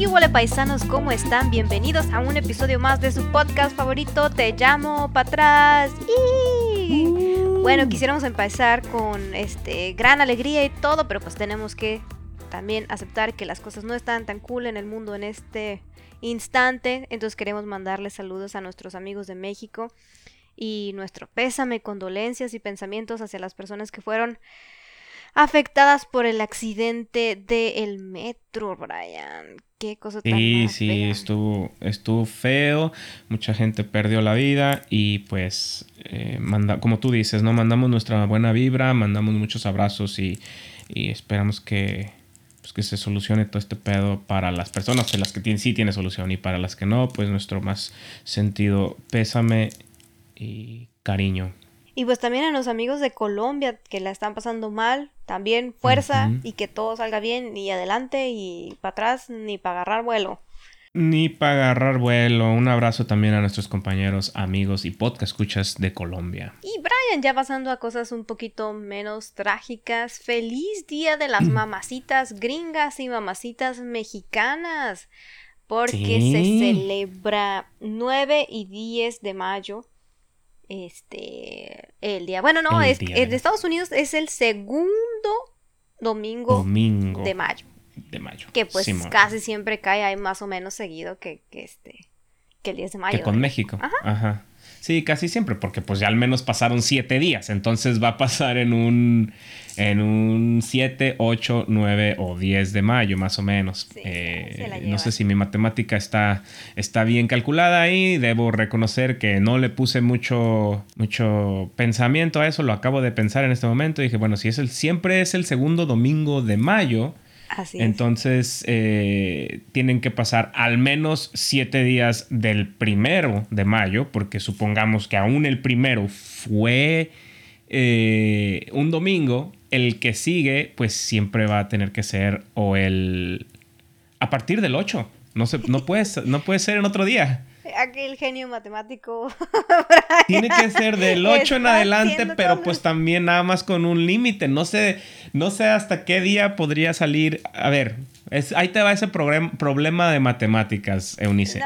¿Qué paisanos? ¿Cómo están? Bienvenidos a un episodio más de su podcast favorito, Te llamo para atrás. Uh. Bueno, quisiéramos empezar con este gran alegría y todo, pero pues tenemos que también aceptar que las cosas no están tan cool en el mundo en este instante. Entonces queremos mandarles saludos a nuestros amigos de México y nuestro pésame, condolencias y pensamientos hacia las personas que fueron afectadas por el accidente del metro, Brian. Qué cosa tan Sí, sí, estuvo, estuvo feo, mucha gente perdió la vida y pues, eh, manda, como tú dices, ¿no? Mandamos nuestra buena vibra, mandamos muchos abrazos y, esperamos que, pues, que se solucione todo este pedo para las personas, las que tienen, sí tiene solución y para las que no, pues nuestro más sentido pésame y cariño. Y pues también a los amigos de Colombia que la están pasando mal, también fuerza y que todo salga bien y adelante y para atrás ni para agarrar vuelo. Ni para agarrar vuelo. Un abrazo también a nuestros compañeros, amigos y podcast escuchas de Colombia. Y Brian, ya pasando a cosas un poquito menos trágicas. Feliz día de las mamacitas gringas y mamacitas mexicanas. Porque se celebra 9 y 10 de mayo este, el día. Bueno, no, es, en Estados Unidos es el segundo domingo, de mayo. De mayo. Que pues casi siempre cae ahí más o menos seguido que, que este, que el 10 de mayo. Que con México. Ajá. Sí, casi siempre, porque pues ya al menos pasaron siete días, entonces va a pasar en un, en un 7, 8, 9 o 10 de mayo, más o menos. Eh, no sé si mi matemática está, está bien calculada ahí, debo reconocer que no le puse mucho, mucho pensamiento a eso, lo acabo de pensar en este momento. Y dije, bueno, si es el, siempre es el segundo domingo de mayo, entonces eh, tienen que pasar al menos siete días del primero de mayo, porque supongamos que aún el primero fue eh, un domingo, el que sigue pues siempre va a tener que ser o el... a partir del 8. No, se, no, puede, no puede ser en otro día. Aquel genio matemático. Tiene que ser del 8 en adelante, pero pues también nada más con un límite. No sé, no sé hasta qué día podría salir. A ver, ahí te va ese problema de matemáticas, Eunice.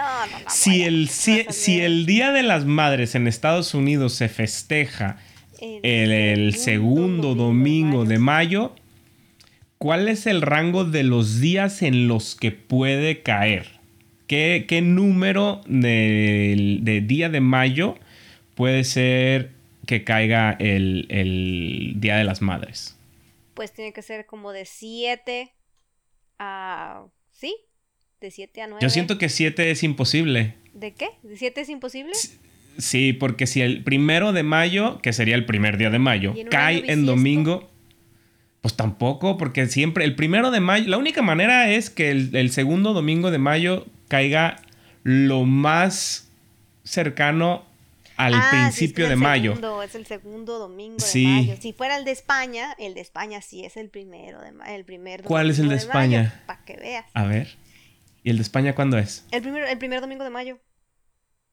si, el, si, el Día de las Madres en Estados Unidos se festeja el, segundo, domingo, de mayo, ¿cuál es el rango de los días en los que puede caer? ¿Qué, número de, día de mayo puede ser que caiga el, Día de las Madres? Pues tiene que ser como de 7 a... ¿Sí? De 7 a 9. Yo siento que 7 es imposible. ¿De qué? ¿De 7 es imposible? Sí, porque si el primero de mayo, que sería el primer día de mayo, cae en domingo, pues tampoco, porque siempre el primero de mayo, la única manera es que el segundo domingo de mayo caiga lo más cercano al ah, principio de mayo. es el segundo domingo de mayo. Si fuera el de España, el de España sí es el primero de el primer ¿Cuál es el de, España? Para que veas. A ver. ¿Y el de España cuándo es? El primer, el primer domingo de mayo.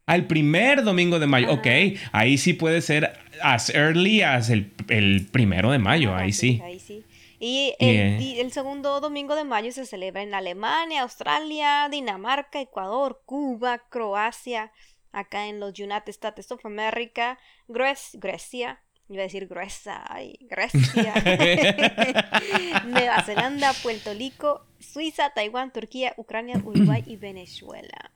Al ah, primer domingo de mayo. Ok, ahí sí puede ser as early as el, el primero de mayo. ahí sí. Ahí sí. Y el, segundo domingo de mayo se celebra en Alemania, Australia, Dinamarca, Ecuador, Cuba, Croacia, acá en los United States of America, Grecia, iba a decir Grecia, ay, Grecia, Nueva Zelanda, Puerto Rico, Suiza, Taiwán, Turquía, Ucrania, Uruguay y Venezuela.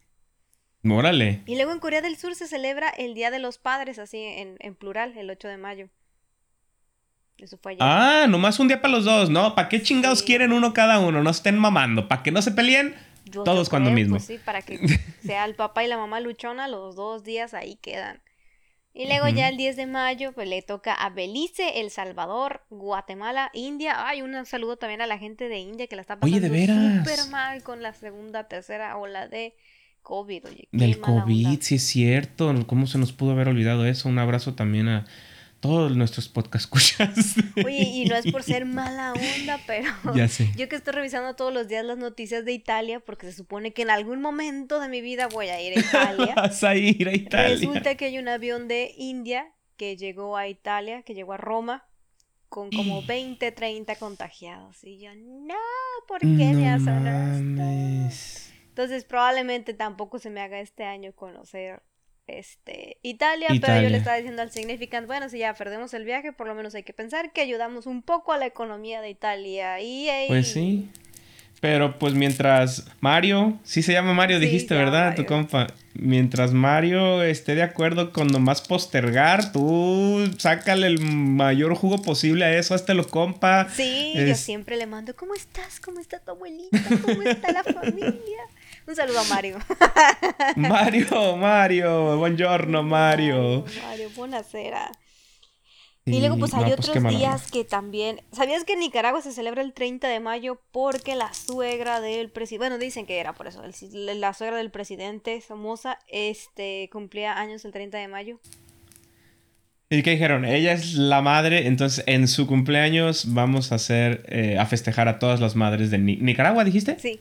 Mórale. Y luego en Corea del Sur se celebra el Día de los Padres, así en, en plural, el 8 de mayo. Eso fue Ah, nomás un día para los dos, ¿no? ¿Para qué chingados quieren uno cada uno? No estén mamando. ¿Para que no se peleen? todos cuando mismo. Pues sí, para que sea el papá y la mamá luchona, los dos días ahí quedan. Y luego ya el 10 de mayo, pues le toca a Belice, El Salvador, Guatemala, India. Ay, un saludo también a la gente de India que la está pasando súper mal con la segunda, tercera ola de COVID. Oye, Del COVID, sí es cierto. ¿Cómo se nos pudo haber olvidado eso? Un abrazo también a todos nuestros podcast escuchas. Oye, y no es por ser mala onda, pero ya sé. yo que estoy revisando todos los días las noticias de Italia, porque se supone que en algún momento de mi vida voy a ir a Italia. Vas a ir a Italia. Resulta que hay un avión de India que llegó a Italia, que llegó a Roma, con como 20, 30 contagiados. Y yo, no, ¿por qué me hacen esto? Entonces probablemente tampoco se me haga este año conocer este Italia, pero yo le estaba diciendo al Significant, bueno, si ya perdemos el viaje, por lo menos hay que pensar que ayudamos un poco a la economía de Italia. Y, Pues sí. Pero pues mientras Mario, sí se llama Mario, dijiste, ¿verdad? Tu compa. Mientras Mario esté de acuerdo con nomás postergar, tú sácale el mayor jugo posible a eso, lo compa. Sí, yo siempre le mando, ¿cómo estás? ¿Cómo está tu abuelita? ¿Cómo está la familia? Un saludo a Mario. Mario, Mario, buongiorno Mario. Mario, buonasera. Y, luego pues hay pues, otros días que también... ¿Sabías que en Nicaragua se celebra el 30 de mayo porque la suegra del presidente... Bueno, dicen que era por eso. la suegra del presidente Somoza este, cumplía años el 30 de mayo. ¿Y qué dijeron? Ella es la madre, entonces en su cumpleaños vamos a hacer... Eh, a festejar a todas las madres de Nicaragua, ¿dijiste? Sí.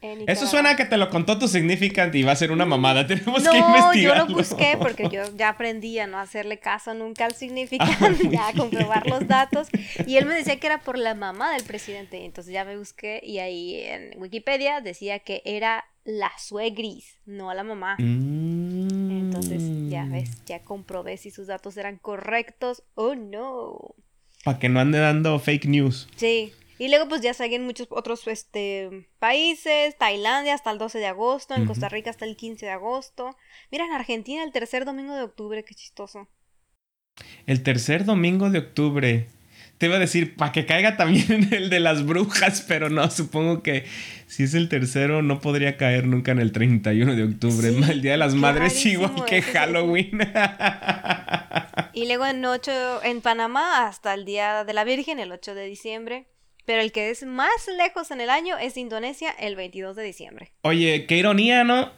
Eso suena a que te lo contó tu significant y va a ser una mamada. Tenemos que investigar. yo lo busqué porque yo ya aprendí a no hacerle caso nunca al significant, ah, ya a comprobar los datos. Y él me decía que era por la mamá del presidente. Entonces ya me busqué y ahí en Wikipedia decía que era la suegris, no a la mamá. Entonces ya ves, ya comprobé si sus datos eran correctos o no. Para que no ande dando fake news. Sí. Y luego pues ya siguen muchos otros este, países, Tailandia hasta el 12 de agosto, en Costa Rica hasta el 15 de agosto. Mira, en Argentina el tercer domingo de octubre, qué chistoso. El tercer domingo de octubre. Te iba a decir, para que caiga también el de las brujas, pero no, supongo que si es el tercero no podría caer nunca en el 31 de octubre. el Día de las Madres igual que Halloween. y luego en 8, en Panamá hasta el Día de la Virgen, el 8 de diciembre. Pero el que es más lejos en el año es Indonesia el 22 de diciembre. Oye, qué ironía, ¿no?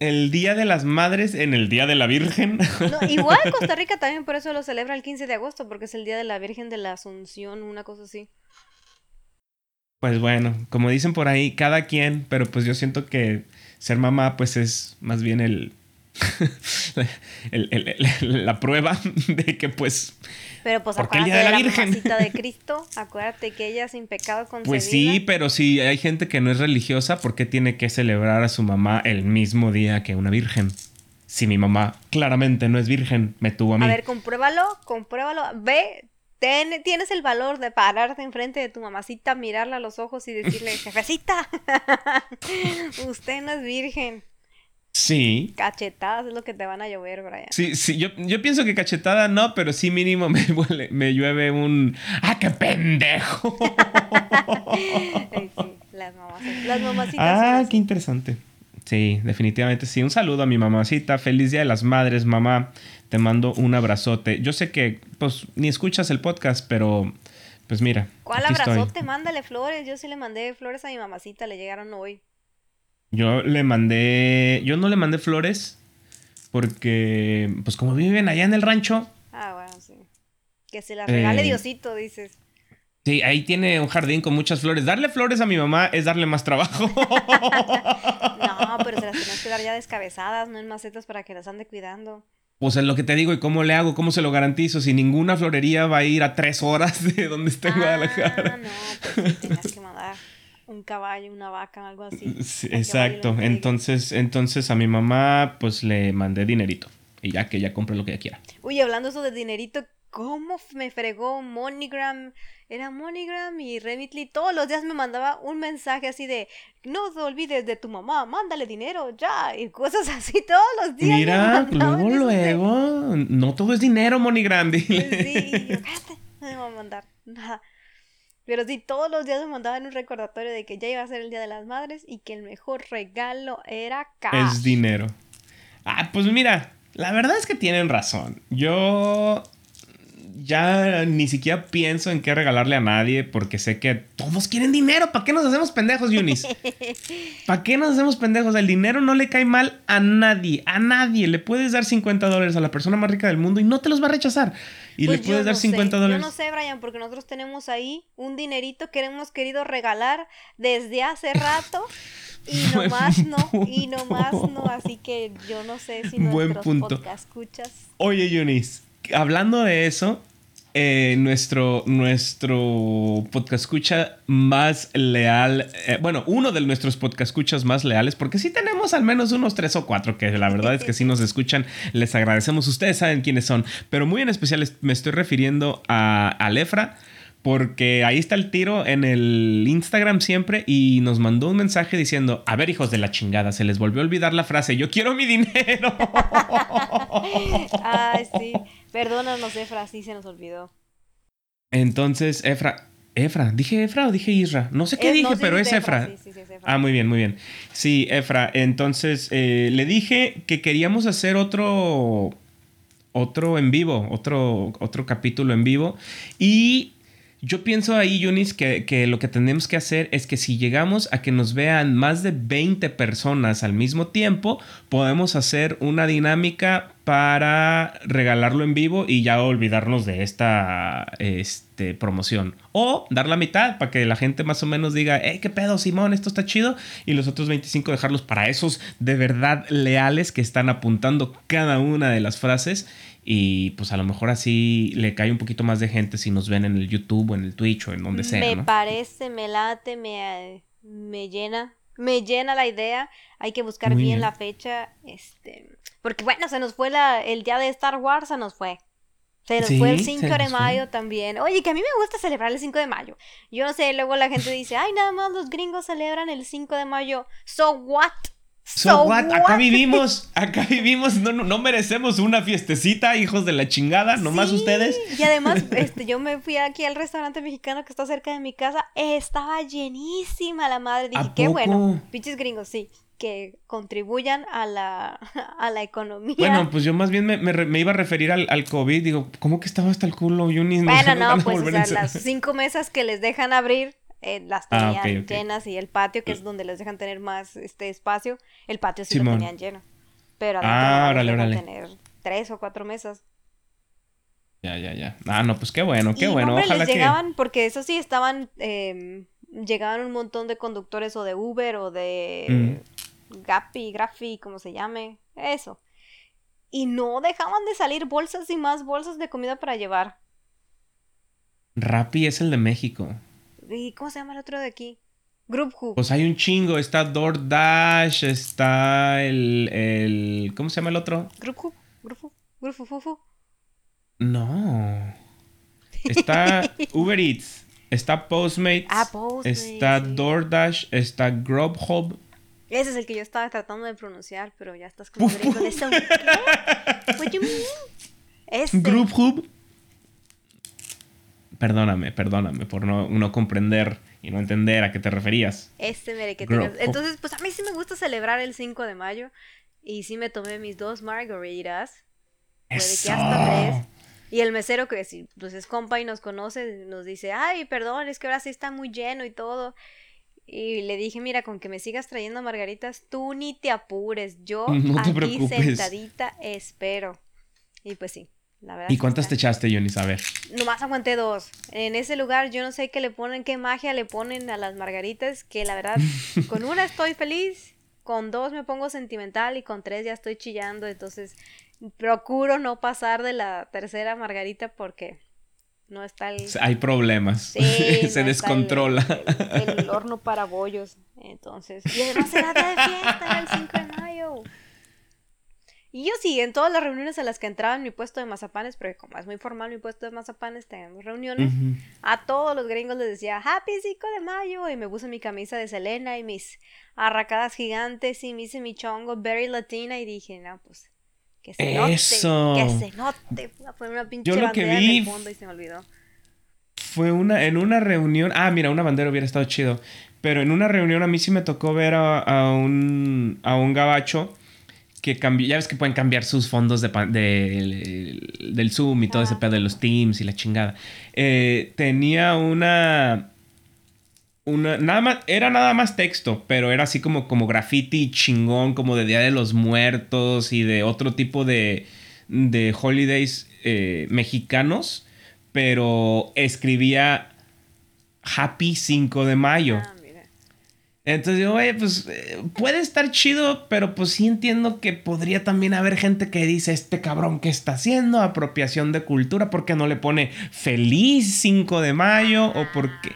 El Día de las Madres en el Día de la Virgen. igual Costa Rica también por eso lo celebra el 15 de agosto, porque es el Día de la Virgen de la Asunción, una cosa así. Pues bueno, como dicen por ahí, cada quien, pero pues yo siento que ser mamá pues es más bien el, la prueba de que pues pero pues acuérdate de la, Virgen. de Cristo, acuérdate que ella sin pecado concebida. Pues sí, pero si hay gente que no es religiosa, ¿por qué tiene que celebrar a su mamá el mismo día que una virgen? Si mi mamá claramente no es virgen, me tuvo a mí. A ver, compruébalo, compruébalo. Ve, tienes el valor de pararte enfrente de tu mamacita, mirarla a los ojos y decirle, jefecita, usted no es virgen. Sí. Cachetadas es lo que te van a llover, Brian. Sí, sí, yo, yo pienso que cachetada no, pero sí mínimo me, me llueve un... ¡Ah, qué pendejo! sí, las, las mamacitas. Ah, qué interesante. Sí, definitivamente sí. Un saludo a mi mamacita. Feliz Día de las Madres, mamá. Te mando un abrazote. Yo sé que, pues, ni escuchas el podcast, pero, pues mira. ¿Cuál abrazote? Mándale flores. Yo sí le mandé flores a mi mamacita. Le llegaron hoy. Yo le mandé. Yo no le mandé flores. Porque, pues como viven allá en el rancho. Ah, bueno, sí. Que se las regale eh, Diosito, dices. Sí, ahí tiene un jardín con muchas flores. Darle flores a mi mamá es darle más trabajo. no, pero se las tienes que dar ya descabezadas, no en macetas para que las ande cuidando. Pues es lo que te digo, ¿y cómo le hago? ¿Cómo se lo garantizo? Si ninguna florería va a ir a tres horas de donde está en ah, Guadalajara. No, pues tienes que un caballo, una vaca, algo así. exacto. Entonces, entonces a mi mamá pues le mandé dinerito. Y ya que ella compre lo que ella quiera. Uy, hablando eso de dinerito, ¿cómo me fregó MoneyGram? Era MoneyGram y Remitly. Todos los días me mandaba un mensaje así de, no te olvides de tu mamá, mándale dinero ya. Y cosas así todos los días. Mira, luego, luego. No todo es dinero, MoneyGram. Dile. Sí, yo, no me va a mandar nada. Pero sí, todos los días me mandaban un recordatorio de que ya iba a ser el Día de las Madres y que el mejor regalo era cash. Es dinero. Ah, pues mira, la verdad es que tienen razón. Yo ya ni siquiera pienso en qué regalarle a nadie porque sé que todos quieren dinero. ¿Para qué nos hacemos pendejos, Yunis? ¿Para qué nos hacemos pendejos? El dinero no le cae mal a nadie, a nadie. Le puedes dar 50 dólares a la persona más rica del mundo y no te los va a rechazar. Y le pues puedes dar 50 dólares. Yo no sé, Brian, porque nosotros tenemos ahí un dinerito que hemos querido regalar desde hace rato. Y nomás no, y nomás no, así que yo no sé si Buen punto. escuchas. Oye, Yunis, hablando de eso, eh, nuestro, nuestro podcast escucha más leal, eh, bueno, uno de nuestros podcast escuchas más leales, porque sí tenemos al menos unos tres o cuatro que la verdad es que sí nos escuchan, les agradecemos, ustedes saben quiénes son, pero muy en especial me estoy refiriendo a, a Lefra porque ahí está el tiro en el Instagram siempre y nos mandó un mensaje diciendo, a ver hijos de la chingada, se les volvió a olvidar la frase, yo quiero mi dinero. Ay, sí, perdónanos Efra, sí se nos olvidó. Entonces, Efra, Efra, ¿dije Efra o dije Isra? No sé qué dije, pero es Efra. Sí, sí, Efra. Ah, muy bien, muy bien. Sí, Efra, entonces eh, le dije que queríamos hacer otro otro en vivo, otro, otro capítulo en vivo. Y yo pienso ahí, Yunis, que, lo que tenemos que hacer es que si llegamos a que nos vean más de 20 personas al mismo tiempo, podemos hacer una dinámica para regalarlo en vivo y ya olvidarnos de esta este, promoción. O dar la mitad para que la gente más o menos diga, hey, qué pedo, Simón, esto está chido. Y los otros 25 dejarlos para esos de verdad leales que están apuntando cada una de las frases y pues a lo mejor así le cae un poquito más de gente si nos ven en el YouTube o en el Twitch o en donde sea. Me parece, me late, me, me llena, me llena la idea. Hay que buscar bien, la fecha, este, porque bueno, se nos fue la, el día de Star Wars, se nos fue. Se nos fue el 5 de mayo también. Oye, que a mí me gusta celebrar el 5 de mayo. Yo no sé, luego la gente dice, ay, nada más los gringos celebran el 5 de mayo. So what? So, what? Acá vivimos, acá vivimos, no, no, merecemos una fiestecita, hijos de la chingada, nomás ustedes. Y además, este, yo me fui aquí al restaurante mexicano que está cerca de mi casa, estaba llenísima la madre. Dije, qué bueno, pinches gringos, sí, que contribuyan a la, a la economía. Bueno, pues yo más bien me, me, iba a referir al, al, COVID, digo, ¿cómo que estaba hasta el culo? Yo ni Bueno, no, pues o sea, las cinco mesas que les dejan abrir eh, las ah, tenían llenas y el patio, que es donde les dejan tener más este espacio, el patio sí lo tenían lleno. Pero ah, órale, órale. tener tres o cuatro mesas. Ya, ya, ya. Ah, no, pues qué bueno, qué bueno. Ojalá les llegaban, porque eso sí, estaban, eh, llegaban un montón de conductores o de Uber o de mm. Gapi, Grafi, como se llame, eso. Y no dejaban de salir bolsas y más bolsas de comida para llevar. Rappi es el de México. ¿Y cómo se llama el otro de aquí? Group Pues hay un chingo. Está DoorDash, está el, el. ¿Cómo se llama el otro? Group Group No. Está Uber Eats. Está Postmates. Ah, Postmates. Está DoorDash. Está Grubhub. Ese es el que yo estaba tratando de pronunciar, pero ya estás como gringo de eso. What you mean? Este. Grubhub Perdóname, perdóname por no, comprender y no entender a qué te referías. Este, mere, que tengas. Entonces, pues a mí sí me gusta celebrar el 5 de mayo. Y sí me tomé mis dos margaritas. Puede que hasta tres. Y el mesero, que si pues es compa y nos conoce, nos dice, ay, perdón, es que ahora sí está muy lleno y todo. Y le dije, mira, con que me sigas trayendo margaritas, tú ni te apures. Yo aquí sentadita espero. Y pues sí. ¿Y cuántas te echaste, Jonis? A ver. Nomás aguanté dos. En ese lugar yo no sé qué le ponen, qué magia le ponen a las margaritas, que la verdad, con una estoy feliz, con dos me pongo sentimental y con tres ya estoy chillando, entonces procuro no pasar de la tercera margarita porque no está el... Hay problemas. Se descontrola. El, horno para bollos. Entonces. Y además era de fiesta, el 5 de mayo. Y yo sí, en todas las reuniones a las que entraba en mi puesto de mazapanes, porque como es muy formal mi puesto de mazapanes, tenemos reuniones, a todos los gringos les decía Happy 5 de mayo y me puse mi camisa de Selena y mis arracadas gigantes y me hice mi chongo very latina y dije, no, pues que se note, Eso. que se note. Fue una pinche yo lo que vi en el fondo y se me olvidó. Fue una, en una reunión, ah, mira, una bandera hubiera estado chido, pero en una reunión a mí sí me tocó ver a, un, a un gabacho que cambió, ya ves que pueden cambiar sus fondos de, del Zoom y todo ese pedo de los Teams y la chingada. Eh, tenía una, una, nada más, era nada más texto, pero era así como, como graffiti chingón, como de Día de los Muertos y de otro tipo de, de holidays eh, mexicanos, pero escribía Happy 5 de mayo. Entonces digo, oye, pues eh, puede estar chido, pero pues sí entiendo que podría también haber gente que dice, este cabrón, ¿qué está haciendo? Apropiación de cultura, ¿por qué no le pone feliz 5 de mayo? O porque...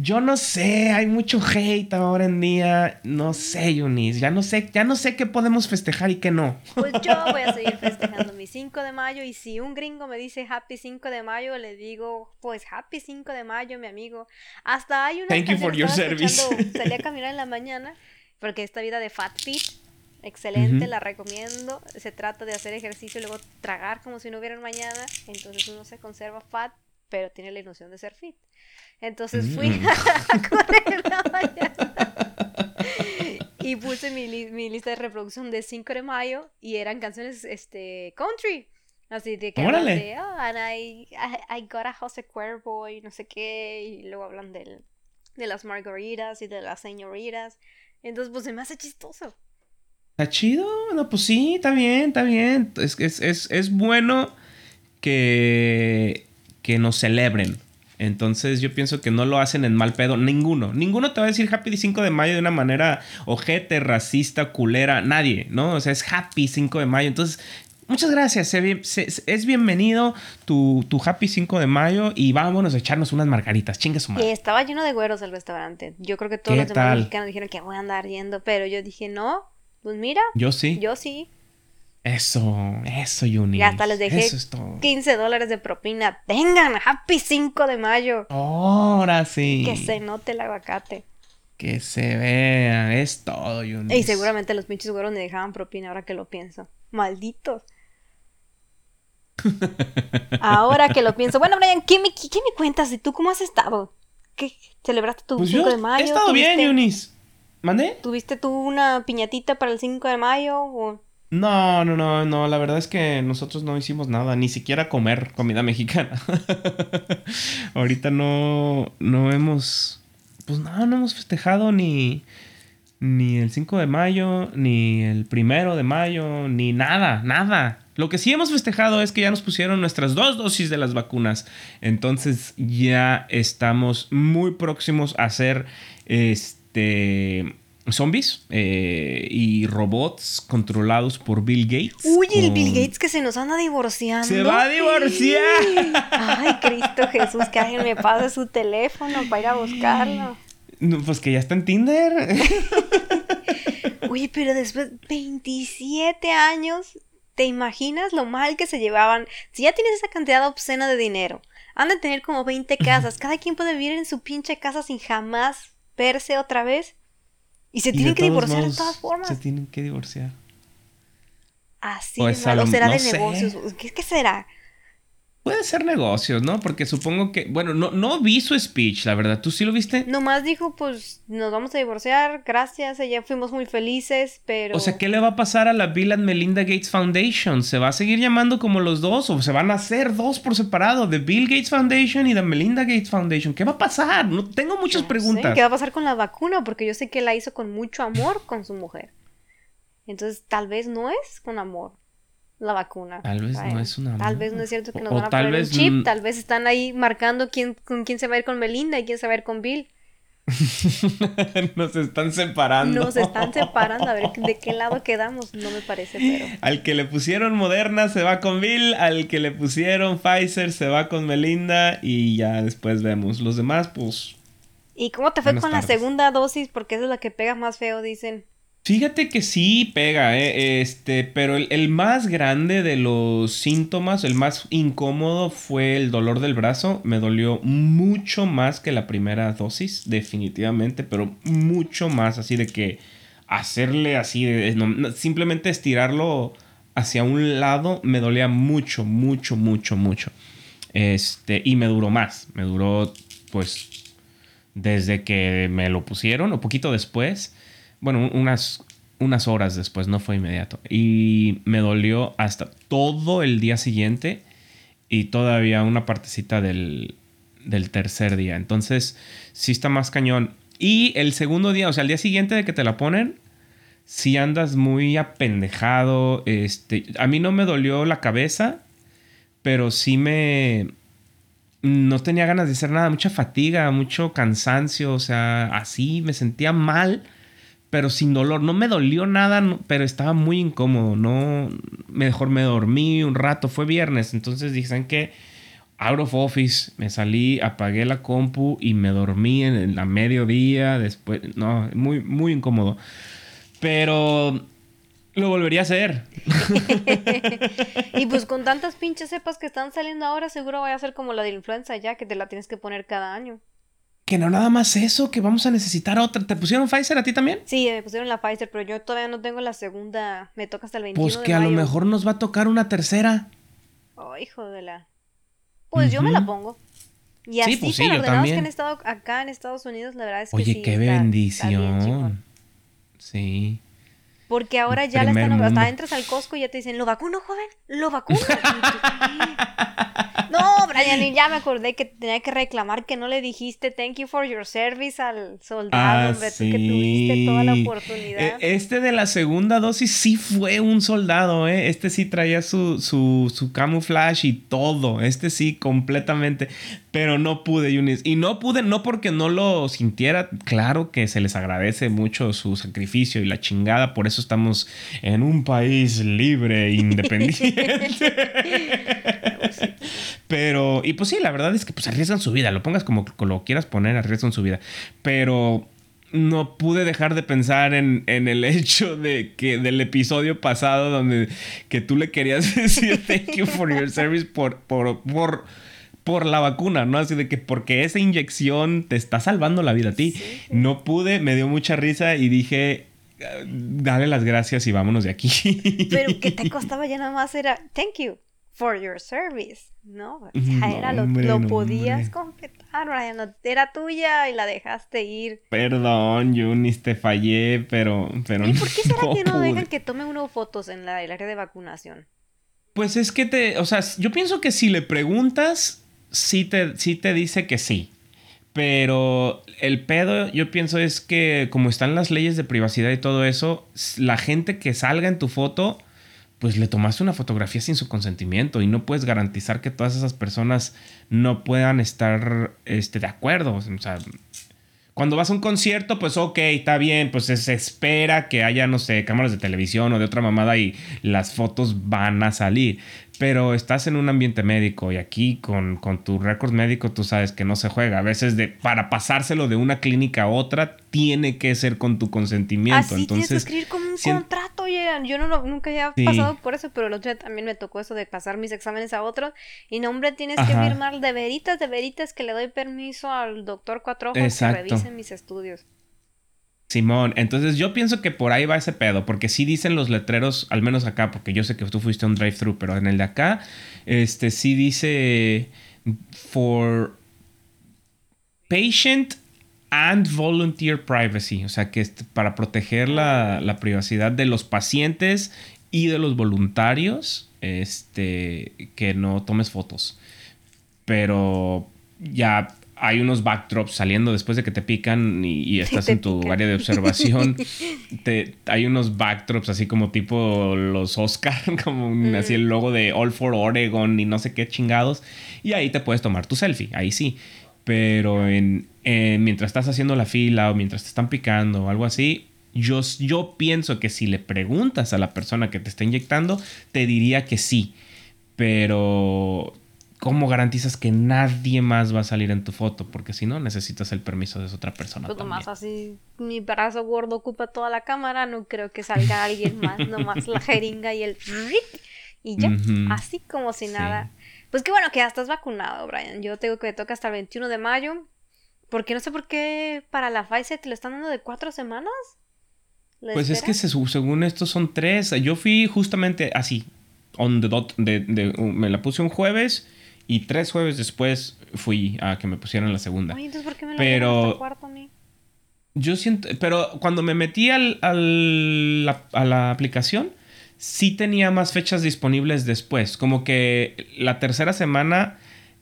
Yo no sé, hay mucho hate ahora en día. No sé, Yunis. Ya no sé, ya no sé qué podemos festejar y qué no. Pues yo voy a seguir festejando mi 5 de mayo. Y si un gringo me dice Happy 5 de mayo, le digo, pues Happy 5 de mayo, mi amigo. Hasta hay una. Thank you for your service. Salí a caminar en la mañana. Porque esta vida de Fat Fit, excelente, la recomiendo. Se trata de hacer ejercicio y luego tragar como si no hubiera mañana. Entonces uno se conserva fat, pero tiene la ilusión de ser fit. Entonces fui mm. a correr la mañana. y puse mi, mi, lista de reproducción de 5 de mayo y eran canciones este, country. Así de que hablan de, oh, and I, I, got a house Cuervo y no sé qué. Y luego hablan del, de las margaritas y de las señoritas. Entonces, pues se me hace chistoso. ¿Está chido? No, pues sí, está bien, está bien. Es, es, es, es bueno que, que nos celebren. Entonces yo pienso que no lo hacen en mal pedo. Ninguno. Ninguno te va a decir Happy 5 de mayo de una manera ojete, racista, culera. Nadie, ¿no? O sea, es Happy 5 de mayo. Entonces, muchas gracias. Es bienvenido tu, Happy 5 de mayo y vámonos a echarnos unas margaritas. Chingue su madre. estaba lleno de güeros el restaurante. Yo creo que todos los demás mexicanos dijeron que voy a andar yendo, pero yo dije, no, pues mira. Yo sí. Yo sí. Eso, eso, Yuni. Y hasta les dejé 15 dólares de propina. Tengan, happy 5 de mayo. Ahora sí. Que se note el aguacate. Que se vea, es todo, Yuni. Y seguramente los pinches güeros me dejaban propina ahora que lo pienso. Malditos. ahora que lo pienso. Bueno, Brian, ¿qué me, qué me cuentas de tú? ¿Cómo has estado? ¿Qué? ¿Celebraste tu 5 pues de mayo? He estado bien, Yunis. ¿Mande? ¿Tuviste tú una piñatita para el 5 de mayo? O... No, no, no, no. La verdad es que nosotros no hicimos nada, ni siquiera comer comida mexicana. Ahorita no, no hemos, pues no, no hemos festejado ni, ni el 5 de mayo, ni el primero de mayo, ni nada, nada. Lo que sí hemos festejado es que ya nos pusieron nuestras dos dosis de las vacunas. Entonces ya estamos muy próximos a hacer este zombies eh, y robots controlados por Bill Gates. Uy, el Bill Gates que se nos anda divorciando. ¡Se va a divorciar! Ay, Cristo Jesús, que alguien me pase su teléfono para ir a buscarlo. pues que ya está en Tinder. Oye, pero después 27 años, ¿te imaginas lo mal que se llevaban? Si ya tienes esa cantidad obscena de dinero, han de tener como 20 casas, cada quien puede vivir en su pinche casa sin jamás verse otra vez. Y se tienen que divorciar de todas formas. Se tienen que divorciar. Así pues o será de negocios. ¿Qué, ¿Qué, será? Puede ser negocios, ¿no? Porque supongo que, bueno, no, no vi su speech, la verdad. ¿Tú sí lo viste? Nomás dijo, pues, nos vamos a divorciar, gracias, ya fuimos muy felices, pero... O sea, ¿qué le va a pasar a la Bill and Melinda Gates Foundation? ¿Se va a seguir llamando como los dos o se van a hacer dos por separado? The Bill Gates Foundation y The Melinda Gates Foundation. ¿Qué va a pasar? No, tengo muchas preguntas. ¿Qué va a pasar con la vacuna? Porque yo sé que la hizo con mucho amor con su mujer. Entonces, tal vez no es con amor la vacuna. Tal vez no es una. Tal vez no es cierto que nos van a poner un chip. Tal vez están ahí marcando quién, con quién se va a ir con Melinda y quién se va a ir con Bill. Nos están separando. Nos están separando. A ver de qué lado quedamos. No me parece, pero. Al que le pusieron Moderna se va con Bill. Al que le pusieron Pfizer se va con Melinda. Y ya después vemos. Los demás, pues. ¿Y cómo te fue con la segunda dosis? Porque esa es la que pega más feo, dicen. Fíjate que sí pega, ¿eh? este, pero el, más grande de los síntomas, el más incómodo fue el dolor del brazo. Me dolió mucho más que la primera dosis, definitivamente, pero mucho más, así de que hacerle así, de, simplemente estirarlo hacia un lado me dolía mucho, mucho, mucho, mucho. Este, y me duró más, me duró pues desde que me lo pusieron o poquito después bueno, unas, unas horas después, no fue inmediato. Y me dolió hasta todo el día siguiente y todavía una partecita del, del tercer día. Entonces, sí está más cañón. Y el segundo día, o sea, el día siguiente de que te la ponen, si andas muy apendejado. Este, a mí no me dolió la cabeza, pero sí me, no tenía ganas de hacer nada, mucha fatiga, mucho cansancio, o sea, así me sentía mal, pero sin dolor. No me dolió nada, pero estaba muy incómodo. No, mejor me dormí un rato. Fue viernes, entonces dicen que out of office, me salí, apagué la compu y me dormí en la mediodía. Después, no, muy, muy incómodo. Pero lo volvería a hacer. y pues con tantas pinches cepas que están saliendo ahora, seguro vaya a ser como la de influenza ya, que te la tienes que poner cada año. Que no nada más eso, que vamos a necesitar otra. ¿Te pusieron Pfizer a ti también? Sí, me pusieron la Pfizer, pero yo todavía no tengo la segunda. Me toca hasta el 21 Pues que a lo mejor nos va a tocar una tercera. Oh, hijo de la. Pues yo me la pongo. Y así sí, pues sí, ordenados que han estado acá en Estados Unidos, la verdad es que Oye, qué bendición. sí. Porque ahora ya la están... Hasta entras al Costco y ya te dicen, ¿lo vacuno, joven? ¿Lo vacuno? y ya me acordé que tenía que reclamar que no le dijiste thank you for your service al soldado, ah, que tuviste toda la oportunidad. E, este de la segunda dosis sí fue un soldado, ¿eh? Este sí traía su, su, su camuflaje y todo. Este sí, completamente. Pero no pude, Yunis. Y no pude, no porque no lo sintiera. Claro que se les agradece mucho su sacrificio y la chingada. Por eso estamos en un país libre e independiente. Pero, y pues sí, la verdad es que pues arriesgan su vida. Lo pongas como lo quieras poner, arriesgan su vida. Pero no pude dejar de pensar en, en, el hecho de que del episodio pasado donde que tú le querías decir thank you for your service por, por, por por la vacuna, ¿no? Así de que porque esa inyección te está salvando la vida a ti. No pude, me dio mucha risa y dije, dale las gracias y vámonos de aquí. Pero que te costaba ya nada más era, thank you for your service, ¿no? Ya era, lo, podías completar, era tuya y la dejaste ir. Perdón, Yunis, te fallé, pero, pero ¿Y por qué será que no dejan que tome uno fotos en la, el área de vacunación? Pues es que te, o sea, yo pienso que si le preguntas, sí te, sí te dice que sí. Pero el pedo, yo pienso, es que como están las leyes de privacidad y todo eso, la gente que salga en tu foto, pues le tomaste una fotografía sin su consentimiento y no puedes garantizar que todas esas personas no puedan estar este, de acuerdo. O sea, cuando vas a un concierto, pues ok, está bien, pues se espera que haya, no sé, cámaras de televisión o de otra mamada y las fotos van a salir pero estás en un ambiente médico y aquí con, con tu récord médico tú sabes que no se juega. A veces de, para pasárselo de una clínica a otra tiene que ser con tu consentimiento. Así Entonces, tienes que escribir como un contrato, Yo no, nunca había pasado por eso, pero el otro día también me tocó eso de pasar mis exámenes a otros. Y no, hombre, tienes que firmar de veritas, de veritas que le doy permiso al doctor Cuatro Ojos que revise mis estudios. Simón, entonces yo pienso que por ahí va ese pedo, porque sí dicen los letreros, al menos acá, porque yo sé que tú fuiste a un drive-thru, pero en el de acá, este sí dice for patient and volunteer privacy, o sea que es para proteger la, la privacidad de los pacientes y de los voluntarios, este, que no tomes fotos. Pero ya hay unos backdrops saliendo después de que te pican y, estás en tu área de observación. te, hay unos backdrops así como tipo los Oscar, como mm. así el logo de All for Oregon y no sé qué chingados. Y ahí te puedes tomar tu selfie, ahí sí. Pero en, mientras estás haciendo la fila o mientras te están picando o algo así, yo, yo pienso que si le preguntas a la persona que te está inyectando, te diría que sí. Pero ¿cómo garantizas que nadie más va a salir en tu foto? Porque si no, necesitas el permiso de esa otra persona. Pues nomás así, mi brazo gordo ocupa toda la cámara, no creo que salga alguien más, nomás la jeringa y el... Y ya, así como si nada. Pues qué bueno que ya estás vacunado, Brian. Yo tengo que me toca hasta el 21 de mayo. Porque no sé por qué para la Pfizer te lo están dando de cuatro semanas. Pues es que según esto son tres. Yo fui justamente así, on the dot, de, me la puse un jueves y tres jueves después fui a que me pusieran la segunda. Oye, entonces ¿por qué me lo pero cuarto a mí? Yo siento, pero cuando me metí al, al, a la aplicación, sí tenía más fechas disponibles después. Como que la tercera semana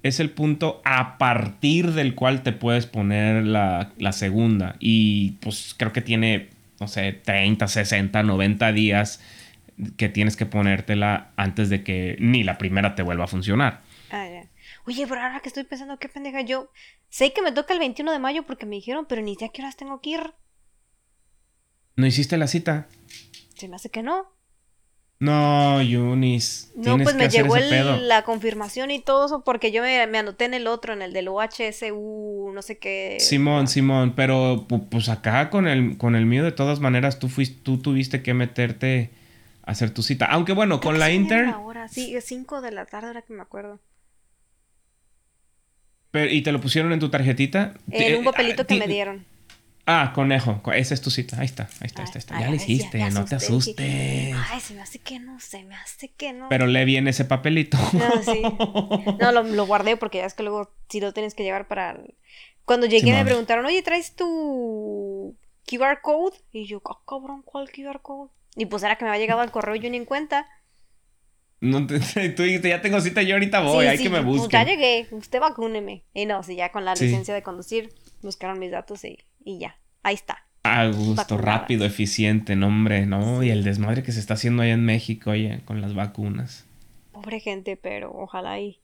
es el punto a partir del cual te puedes poner la, la segunda. Y pues creo que tiene, no sé, 30, 60, 90 días que tienes que ponértela antes de que ni la primera te vuelva a funcionar. Ah, Oye, pero ahora que estoy pensando, qué pendeja, yo sé que me toca el 21 de mayo porque me dijeron, pero ni sé a qué horas tengo que ir. ¿No hiciste la cita? Se me hace que no. No, Yunis. No, pues me llegó la confirmación y todo eso porque yo me, anoté en el otro, en el del OHSU, no sé qué. Simón, Simón, pero pues acá con el, con el mío de todas maneras tú fuiste, tú tuviste que meterte a hacer tu cita. Aunque bueno, con la Inter... Ahora, sí, es 5 de la tarde ahora que me acuerdo. Pero, ¿Y te lo pusieron en tu tarjetita? En un papelito que me dieron. Ah, conejo. Esa es tu cita. Ahí está, ahí está, ahí está. ya lo hiciste, no te asustes. Ay, se me hace que no, se me hace que no. Pero lee bien ese papelito. No, sí. No, lo, guardé porque ya es que luego si lo tienes que llevar para... Cuando llegué me preguntaron, oye, ¿traes tu QR code? Y yo, ah, cabrón, ¿cuál QR code? Y pues era que me había llegado al correo y yo ni en cuenta. No tú dijiste, ya tengo cita, yo ahorita voy, hay que me busque. Pues ya llegué, usted vacúneme. Y no, sí, ya con la licencia de conducir buscaron mis datos y y ya, ahí está. A gusto, rápido, eficiente, no hombre, ¿no? Y el desmadre que se está haciendo allá en México, oye, con las vacunas. Pobre gente, pero ojalá y,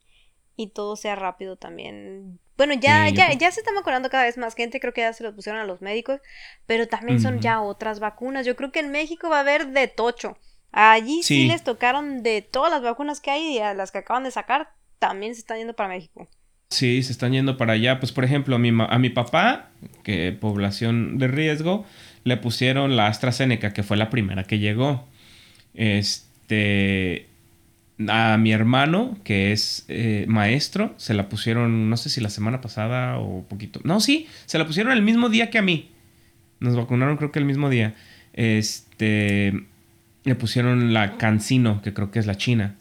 y todo sea rápido también. Bueno, ya, ya, ya se está vacunando cada vez más gente, creo que ya se los pusieron a los médicos, pero también son ya otras vacunas. Yo creo que en México va a haber de tocho. Allí sí. sí les tocaron de todas las vacunas que hay y a las que acaban de sacar, también se están yendo para México. Sí, se están yendo para allá. Pues, por ejemplo, a mi, a mi papá, que población de riesgo, le pusieron la AstraZeneca, que fue la primera que llegó. Este. A mi hermano, que es eh, maestro, se la pusieron, no sé si la semana pasada o poquito. No, sí, se la pusieron el mismo día que a mí. Nos vacunaron, creo que el mismo día. Este. Le pusieron la Cancino, que creo que es la China.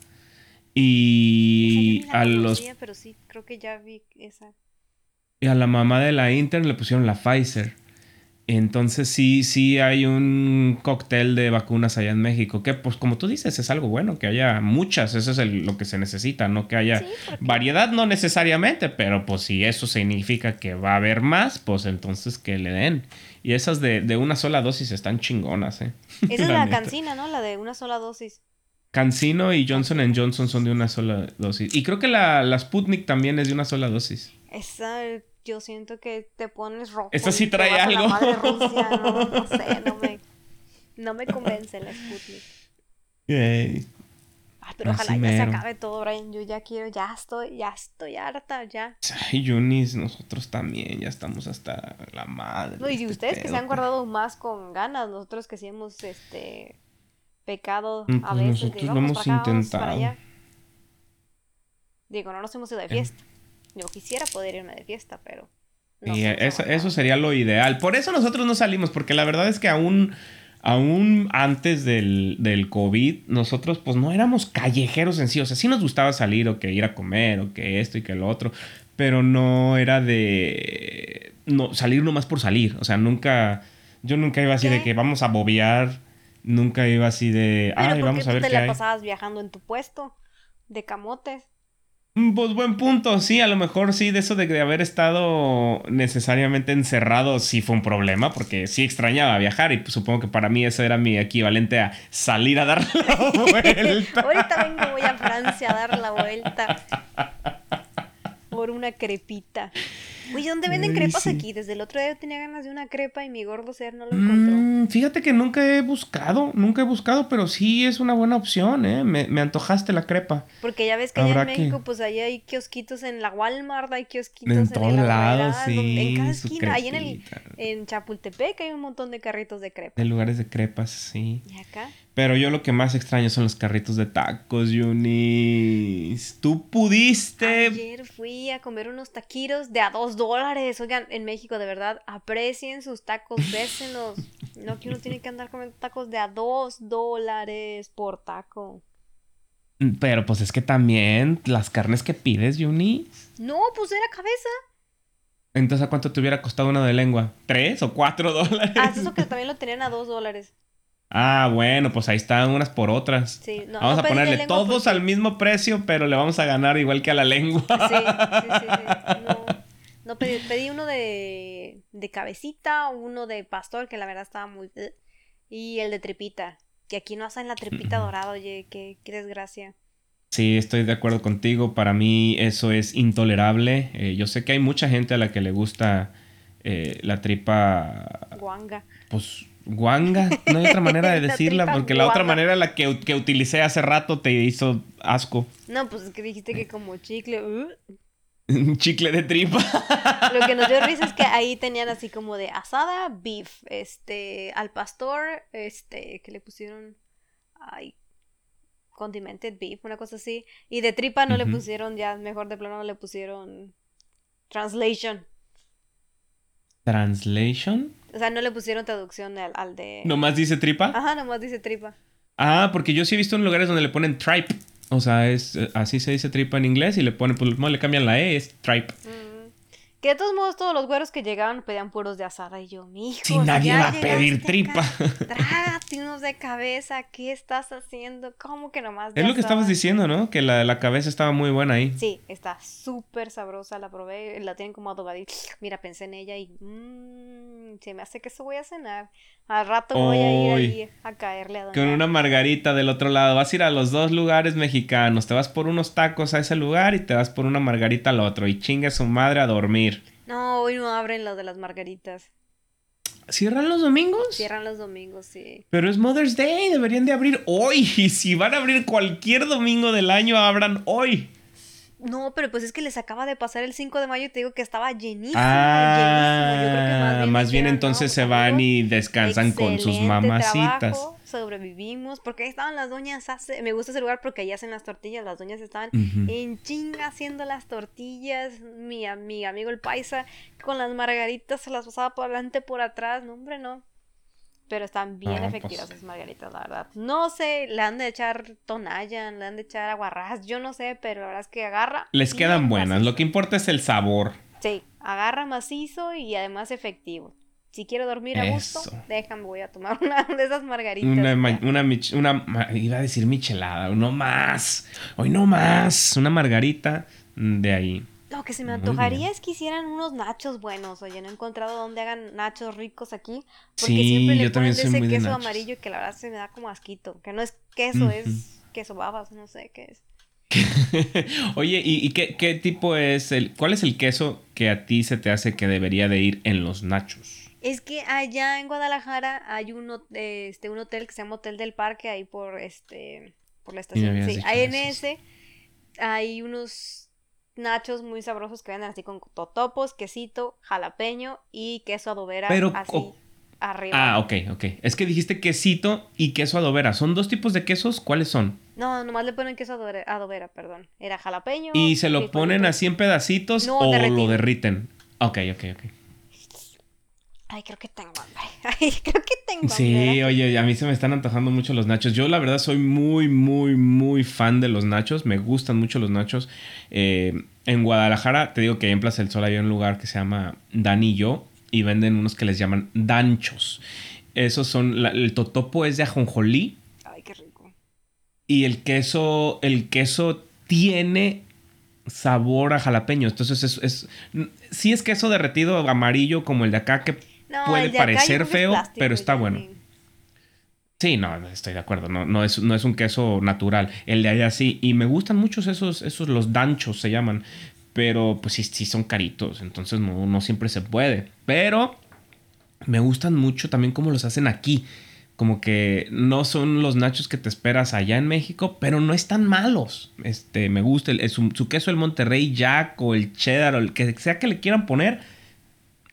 Y a los... Pero sí, creo que ya vi esa. Y a la mamá de la Inter le pusieron la Pfizer. Entonces sí, sí hay un cóctel de vacunas allá en México, que pues como tú dices, es algo bueno, que haya muchas, eso es lo que se necesita, no que haya variedad, no necesariamente, pero pues si eso significa que va a haber más, pues entonces que le den. Y esas de, de una sola dosis están chingonas, ¿eh? Esa es la cancina, ¿no? La de una sola dosis. Cancino y Johnson Johnson son de una sola dosis. Y creo que la, la, Sputnik también es de una sola dosis. Esa, yo siento que te pones rojo. Esta sí trae algo. no, sé, no me, no me convence la Sputnik. Ay, pero ojalá ya se acabe todo, Brian. Yo ya quiero, ya estoy, ya estoy harta, ya. Ay, Yunis, nosotros también, ya estamos hasta la madre. No, y este ustedes que se han guardado más con ganas, nosotros que sí hemos, este, pecado mm, a pues veces. Nosotros lo hemos intentado. Digo, no nos hemos ido de fiesta. Yo quisiera poder irme de fiesta, pero. y eso, eso sería lo ideal. Por eso nosotros no salimos, porque la verdad es que aún, aún antes del, del COVID, nosotros pues no éramos callejeros en sí. O sea, sí nos gustaba salir o que ir a comer o que esto y que lo otro, pero no era de no, salir nomás por salir. O sea, nunca, yo nunca iba así de que vamos a bobear Nunca iba así de, ay, vamos a ver tú te la pasabas viajando en tu puesto de camotes. Mm, pues buen punto, sí, a lo mejor sí, de eso de, haber estado necesariamente encerrado sí fue un problema, porque sí extrañaba viajar y pues, supongo que para mí eso era mi equivalente a salir a dar la vuelta. Ahorita vengo, voy a Francia a dar la vuelta por una crepita. Oye, ¿dónde venden crepas aquí? Desde el otro día tenía ganas de una crepa y mi gordo ser no lo encontró. Mm, fíjate que nunca he buscado, nunca he buscado, pero sí es una buena opción, ¿eh? Me, antojaste la crepa. Porque ya ves que allá en México, pues ahí hay kiosquitos en la Walmart, hay kiosquitos en, en todos lados, sí. En cada esquina, ahí en, el, en Chapultepec hay un montón de carritos de crepas. De lugares de crepas, sí. ¿Y acá? Pero yo lo que más extraño son los carritos de tacos, Yunis. Tú pudiste. Ayer fui a comer unos taquitos de a dos dólares. Oigan, en México, de verdad, aprecien sus tacos, bésenos. no que uno tiene que andar comiendo tacos de a dos dólares por taco. Pero pues es que también las carnes que pides, Yunis. No, pues era cabeza. Entonces, ¿a cuánto te hubiera costado una de lengua? ¿Tres o cuatro dólares? Ah, eso que también lo tenían a dos dólares. Ah, bueno, pues ahí están unas por otras. Sí, no, vamos a ponerle todos al mismo precio, pero le vamos a ganar igual que a la lengua. Sí, sí, sí. No, pedí, uno de, de cabecita, uno de pastor, que la verdad estaba muy... Y el de tripita, que aquí no hacen la tripita dorada, oye, qué, qué desgracia. Sí, estoy de acuerdo contigo. Para mí eso es intolerable. Eh, yo sé que hay mucha gente a la que le gusta eh, la tripa... Guanga. Pues guanga. No hay otra manera de La decirla porque la otra manera la que, que utilicé hace rato te hizo asco. No, pues es que dijiste que como chicle. uh. Un chicle de tripa. Lo que nos dio risa es que ahí tenían así como de asada, beef, este, al pastor, este, que le pusieron, ay, condimented beef, una cosa así. Y de tripa no le pusieron, ya mejor de plano le pusieron translation. Translation. O sea, no le pusieron traducción al, al de... ¿Nomás dice tripa? Ajá, nomás dice tripa. Ah, porque yo sí he visto en lugares donde le ponen tripe. O sea, es eh, así se dice tripa en inglés y le ponen, pues le cambian la E, es tripe. Mm. Que de todos modos todos los güeros que llegaban pedían puros de asada y yo, mijo, Si nadie va a pedir tripa. Trágate unos de cabeza, ¿qué estás haciendo? ¿Cómo que nomás de Es lo que estabas asada? diciendo, ¿no? Que la, la cabeza estaba muy buena ahí. Sí, está súper sabrosa, la probé, la tienen como adobadita. Mira, pensé en ella y mmm, se me hace que eso voy a cenar. Al rato voy a ir ahí a caerle a doña. Con una margarita del otro lado. Vas a ir a los dos lugares mexicanos. Te vas por unos tacos a ese lugar y te vas por una margarita al otro. Y chingue su madre a dormir. No, hoy no abren lo de las margaritas. ¿Cierran los domingos? Cierran los domingos, sí. Pero es Mother's Day. Deberían de abrir hoy. Y si van a abrir cualquier domingo del año, abran hoy. No, pero pues es que les acaba de pasar el 5 de mayo y te digo que estaba llenísimo, Ah, llenísimo. Yo creo que más bien, más bien entonces "No, se van y descansan con sus mamacitas. trabajo, sobrevivimos, porque ahí estaban las doñas, hace- me gusta ese lugar porque ahí hacen las tortillas, las doñas estaban Ujú. en chinga haciendo las tortillas, mi, mi amigo el paisa con las margaritas se las pasaba por adelante, por atrás, no hombre, no. Pero están bien No, efectivas pues. esas margaritas, la verdad. No sé, le han de echar tonalla, le han de echar aguarrás, yo no sé, pero la verdad es que agarra. Les quedan buenas. macizo. Lo que importa es el sabor. Sí, agarra macizo y además efectivo. Si quiero dormir a gusto, Eso. déjame, voy a tomar una de esas margaritas. Una, ma- una, una iba a decir michelada, no más. Hoy no más. Una margarita de ahí. Lo que se me Muy antojaría bien. es que hicieran unos nachos buenos. Oye, no he encontrado dónde hagan nachos ricos aquí. Porque Sí, siempre le yo ponen de ese de queso nachos. amarillo que la verdad se me da como asquito. Que no es queso, es queso babas, no sé qué es. Oye, ¿y, y qué, qué tipo es el... ¿Cuál es el queso que a ti se te hace que debería de ir en los nachos? Es que allá en Guadalajara hay un, eh, este, un hotel que se llama Hotel del Parque, ahí por este por la estación. Sí, ahí en ese hay unos nachos muy sabrosos que venden así con totopos, quesito, jalapeño y queso adobera Pero, así arriba. Ah, ok, ok. Es que dijiste quesito y queso adobera. ¿Son dos tipos de quesos? ¿Cuáles son? No, nomás le ponen queso adobera, adobera, perdón. Era jalapeño. ¿Y se lo ponen así en pedacitos No, o derretido. lo derriten? Ok, ok, ok. Ay, creo que tengo hambre. Ay, creo que tengo hambre. Sí, oye, a mí se me están antojando mucho los nachos. Yo la verdad soy muy, muy, muy fan de los nachos. Me gustan mucho los nachos. Eh, en Guadalajara, te digo que en Plaza del Sol hay un lugar que se llama Dan y Yo y venden unos que les llaman danchos. Esos son, la- el totopo es de ajonjolí Ay, qué rico. y el queso, el queso tiene sabor a jalapeño. Entonces es, es sí es queso derretido amarillo como el de acá que No, puede parecer feo, plástico pero está bueno. ni- Sí, no, estoy de acuerdo. No, no, es, no es un queso natural. El de allá sí. Y me gustan muchos esos, esos los danchos se llaman. Pero pues sí, sí son caritos. Entonces no, no siempre se puede. Pero me gustan mucho también cómo los hacen aquí. Como que no son los nachos que te esperas allá en México, pero no están malos. Este, me gusta el, el- su, su queso, el Monterrey Jack o el cheddar o el que sea que le quieran poner.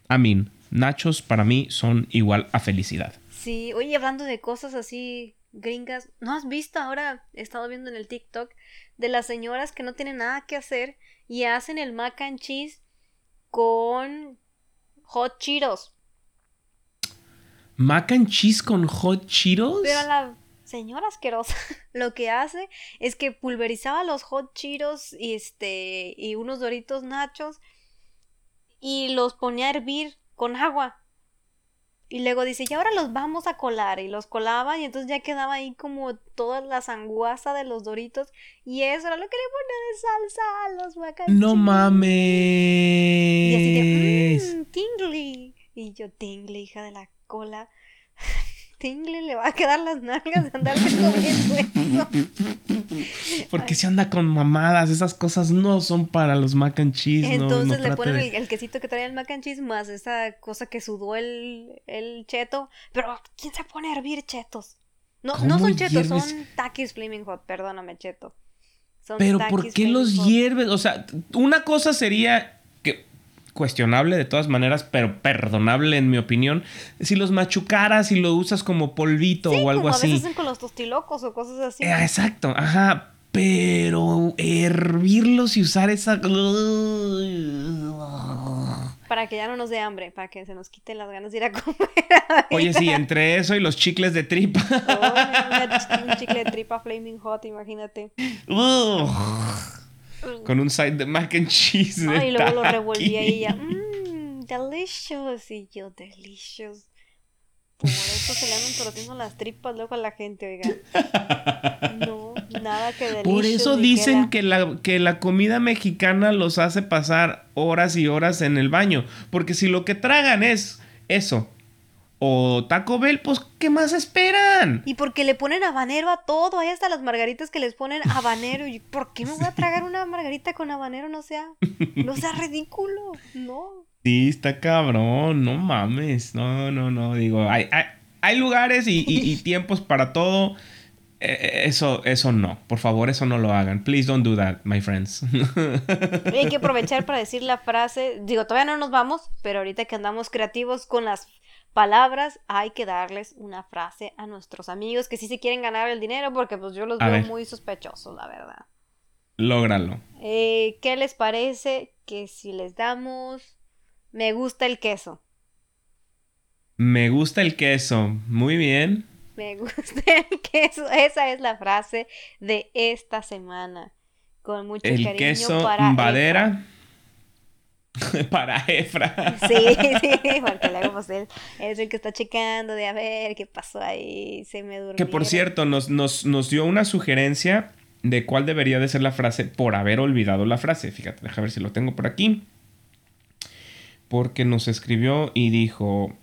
A mí, nachos para mí son igual a felicidad. Sí, oye, hablando de cosas así gringas, ¿no has visto ahora? He estado viendo en el TikTok de las señoras que no tienen nada que hacer y hacen el mac and cheese con hot Cheetos. Mac and cheese con hot Cheetos. Pero la señora asquerosa lo que hace es que pulverizaba los hot Cheetos y este y unos doritos nachos y los ponía a hervir con agua. Y luego dice, y ahora los vamos a colar. Y los colaba y entonces ya quedaba ahí como toda la sanguaza de los doritos. Y eso era lo que le ponía de salsa a los and no mames. Y así de, mmm, tingly. Y yo, tingly, hija de la cola. Tingle, le va a quedar las nalgas de andarse comiendo eso. Porque si anda con mamadas, esas cosas no son para los mac and cheese. Entonces no le ponen de- el, el quesito que trae el mac and cheese más esa cosa que sudó el, el cheto. Pero, ¿quién se pone a hervir chetos? No, no ¿Cómo son chetos, hierves? son takis Flaming Hot, perdóname, cheto. Son Pero ¿por qué los hierves? O sea, una cosa sería cuestionable de todas maneras, pero perdonable en mi opinión, si los machucaras y lo usas como polvito Sí, o algo como a así. veces hacen con los tostilocos o cosas así. Eh, exacto, ajá. Pero hervirlos y usar esa. Para que ya no nos dé hambre, para que se nos quiten las ganas de ir a comer. Oye, sí, entre eso y los chicles de tripa. Oh, un chicle de tripa Flaming Hot, imagínate. Ugh. Con un side de mac and cheese. de Ay, y luego lo revolví y ya. Mmm, delicious. Y yo, delicious. Por eso se le andan torciendo las tripas luego a la gente, oiga. No, nada que delicious. Por eso dicen que la, que la comida mexicana los hace pasar horas y horas en el baño. Porque si lo que tragan es eso o Taco Bell, pues ¿qué más esperan? Y porque le ponen habanero a todo. Ahí hasta las margaritas que les ponen habanero. Y ¿por qué me voy a tragar una margarita con habanero? No sea, no sea ridículo. No. Sí, está cabrón, no mames. No, no, no. Digo, hay, hay, hay lugares y, y- y tiempos para todo. Eh, Eso, eso no. Por favor, eso no lo hagan. Please don't do that, my friends. Hay que aprovechar para decir la frase. Digo, todavía no nos vamos, pero ahorita que andamos creativos con las palabras, hay que darles una frase a nuestros amigos que sí se quieren ganar el dinero, porque pues yo los A veo ver. muy sospechosos, la verdad. Lógralo. Eh, ¿Qué les parece que si les damos me gusta el queso? Me gusta el queso. Muy bien. Me gusta el queso. Esa es la frase de esta semana. Con mucho El cariño queso para Badera. para Efra. Sí, sí, porque luego pues él es el que está checando de a ver qué pasó ahí, se me durmió. Que por cierto, nos, nos, nos dio una sugerencia de cuál debería de ser la frase por haber olvidado la frase. Fíjate, déjame ver si lo tengo por aquí. Porque nos escribió y dijo...